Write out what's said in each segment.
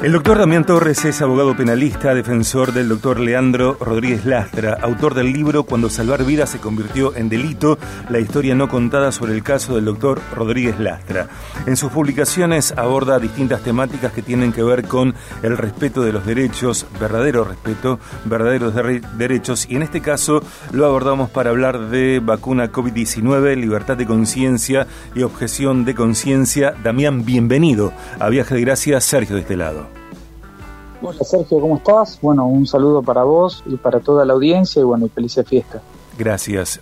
El doctor Damián Torres es abogado penalista, defensor del doctor Leandro Rodríguez Lastra, autor del libro Cuando salvar vidas se convirtió en delito, la historia no contada sobre el caso del doctor Rodríguez Lastra. En sus publicaciones aborda distintas temáticas que tienen que ver con el respeto de los derechos, verdadero respeto, verdaderos derechos, y en este caso lo abordamos para hablar de vacuna COVID-19, libertad de conciencia y objeción de conciencia. Damián, bienvenido a Viaje de Gracia, Sergio de este lado. Hola Sergio, ¿cómo estás? Bueno, un saludo para vos y para toda la audiencia y bueno, y feliz fiesta. Gracias,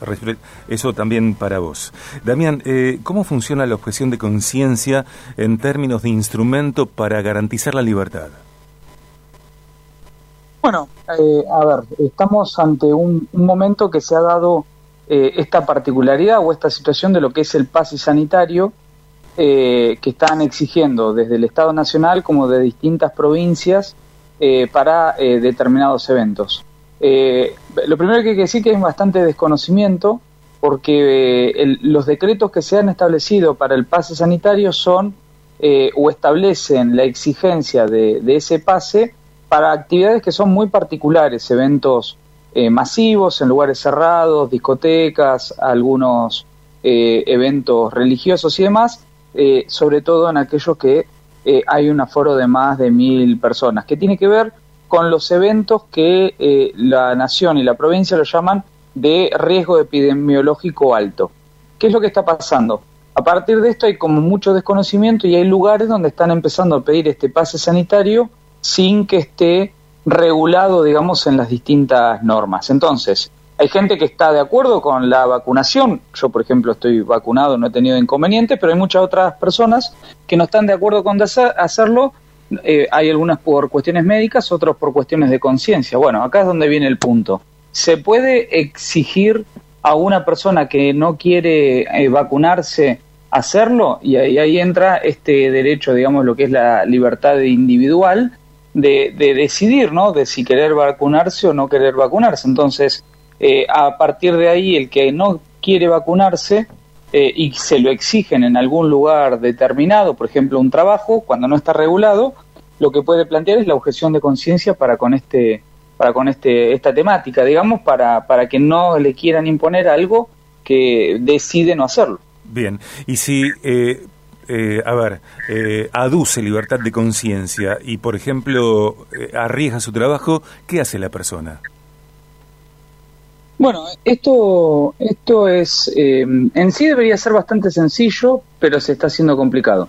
eso también para vos. Damián, eh, ¿cómo funciona la objeción de conciencia en términos de instrumento para garantizar la libertad? Bueno, eh, a ver, estamos ante un, momento que se ha dado eh, esta particularidad o esta situación de lo que es el pase sanitario, que están exigiendo desde el Estado Nacional como de distintas provincias eh, para eh, determinados eventos. Eh, lo primero que hay que decir que es bastante desconocimiento porque los decretos que se han establecido para el pase sanitario son o establecen la exigencia de, ese pase para actividades que son muy particulares, eventos masivos en lugares cerrados, discotecas, algunos eventos religiosos y demás, sobre todo en aquellos que eh, hay un aforo de más de mil personas, que tiene que ver con los eventos que eh, la nación y la provincia lo llaman de riesgo epidemiológico alto. ¿Qué es lo que está pasando? A partir de esto hay como mucho desconocimiento y hay lugares donde están empezando a pedir este pase sanitario sin que esté regulado, digamos, en las distintas normas. Entonces, hay gente que está de acuerdo con la vacunación. Yo, por ejemplo, estoy vacunado, no he tenido inconvenientes, pero hay muchas otras personas que no están de acuerdo con hacerlo. Eh, hay algunas por cuestiones médicas, otros por cuestiones de conciencia. Bueno, acá es donde viene el punto. ¿Se puede exigir a una persona que no quiere eh, vacunarse hacerlo? Y ahí, ahí, entra este derecho, digamos, lo que es la libertad individual de, de decidir, ¿no? De si querer vacunarse o no querer vacunarse. Entonces, eh, a partir de ahí el que no quiere vacunarse eh, y se lo exigen en algún lugar determinado, por ejemplo un trabajo, cuando no está regulado, lo que puede plantear es la objeción de conciencia para con este para con este esta temática, digamos, para para que no le quieran imponer algo que decide no hacerlo. Bien, y si eh, a ver, aduce libertad de conciencia y, por ejemplo, arriesga su trabajo, ¿qué hace la persona? Bueno, esto, esto es, eh, en sí debería ser bastante sencillo, pero se está haciendo complicado.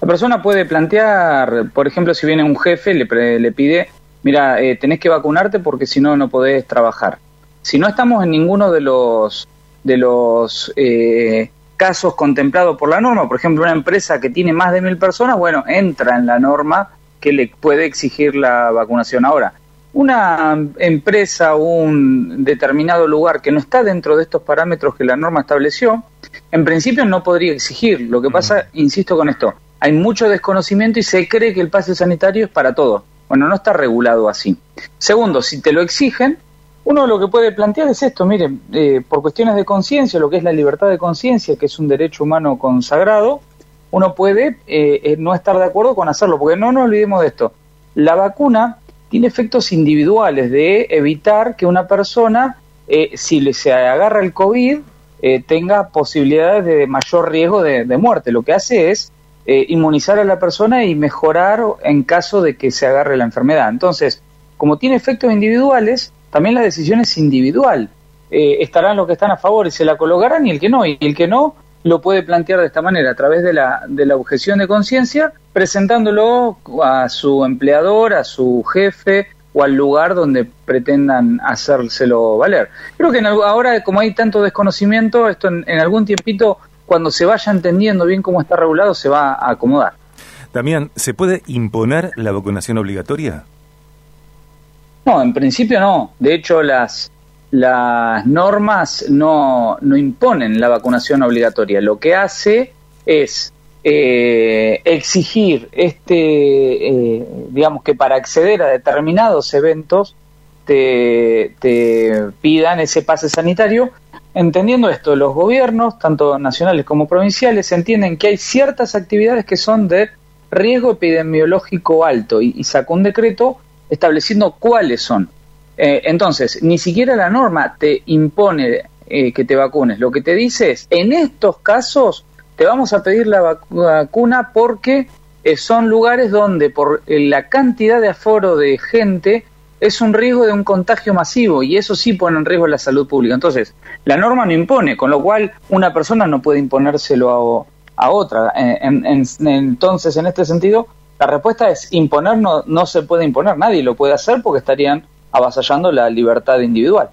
La persona puede plantear, por ejemplo, si viene un jefe, le, le pide, mira, eh, tenés que vacunarte porque si no, no podés trabajar. Si no estamos en ninguno de los, de los eh, casos contemplados por la norma, por ejemplo, una empresa que tiene más de mil personas, bueno, entra en la norma que le puede exigir la vacunación. Ahora, una empresa o un determinado lugar que no está dentro de estos parámetros que la norma estableció, en principio no podría exigir. Lo que pasa, insisto con esto, hay mucho desconocimiento y se cree que el pase sanitario es para todo. Bueno, no está regulado así. Segundo, si te lo exigen, uno lo que puede plantear es esto, miren, eh, por cuestiones de conciencia, lo que es la libertad de conciencia, que es un derecho humano consagrado, uno puede eh, eh, no estar de acuerdo con hacerlo, porque no nos olvidemos de esto. La vacuna tiene efectos individuales de evitar que una persona, eh, si se agarra el COVID, eh, tenga posibilidades de mayor riesgo de, muerte. Lo que hace es eh, inmunizar a la persona y mejorar en caso de que se agarre la enfermedad. Entonces, como tiene efectos individuales, también la decisión es individual. estarán los que están a favor y se la colocarán y el que no, y el que no lo puede plantear de esta manera, a través de la, de la objeción de conciencia, presentándolo a su empleador, a su jefe o al lugar donde pretendan hacérselo valer. Creo que ahora, como hay tanto desconocimiento, esto en, algún tiempito, cuando se vaya entendiendo bien cómo está regulado, se va a acomodar. Damián, ¿se puede imponer la vacunación obligatoria? No, en principio no. De hecho, las, las normas no, no imponen la vacunación obligatoria. Lo que hace es eh, exigir este, eh, digamos que para acceder a determinados eventos te, te, pidan ese pase sanitario. Entendiendo esto, los gobiernos, tanto nacionales como provinciales, entienden que hay ciertas actividades que son de riesgo epidemiológico alto y, sacó un decreto estableciendo cuáles son. Eh, entonces, ni siquiera la norma te impone eh, que te vacunes. Lo que te dice es, en estos casos te vamos a pedir la vacuna porque eh, son lugares donde por la cantidad de aforo de gente es un riesgo de un contagio masivo y eso sí pone en riesgo la salud pública. Entonces, la norma no impone, con lo cual una persona no puede imponérselo a, otra. entonces, en este sentido, la respuesta es imponer no, no se puede imponer, nadie lo puede hacer porque estarían avasallando la libertad individual.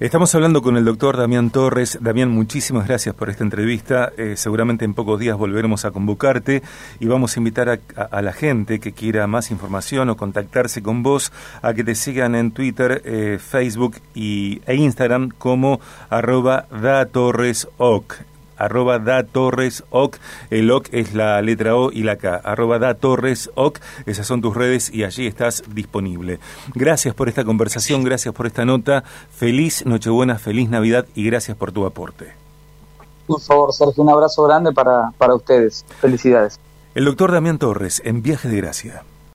Estamos hablando con el doctor Damián Torres. Damián, muchísimas gracias por esta entrevista. Eh, seguramente en pocos días volveremos a convocarte y vamos a invitar a, la gente que quiera más información o contactarse con vos a que te sigan en Twitter, eh, Facebook y, e Instagram como arroba datorresoc arroba da torres oc, el oc es la letra O y la K, arroba da torres oc, esas son tus redes y allí estás disponible. Gracias por esta conversación, gracias por esta nota, feliz Nochebuena, feliz Navidad y gracias por tu aporte. Por favor, Sergio, un abrazo grande para, para ustedes. Felicidades. El doctor Damián Torres, en Viaje de Gracia.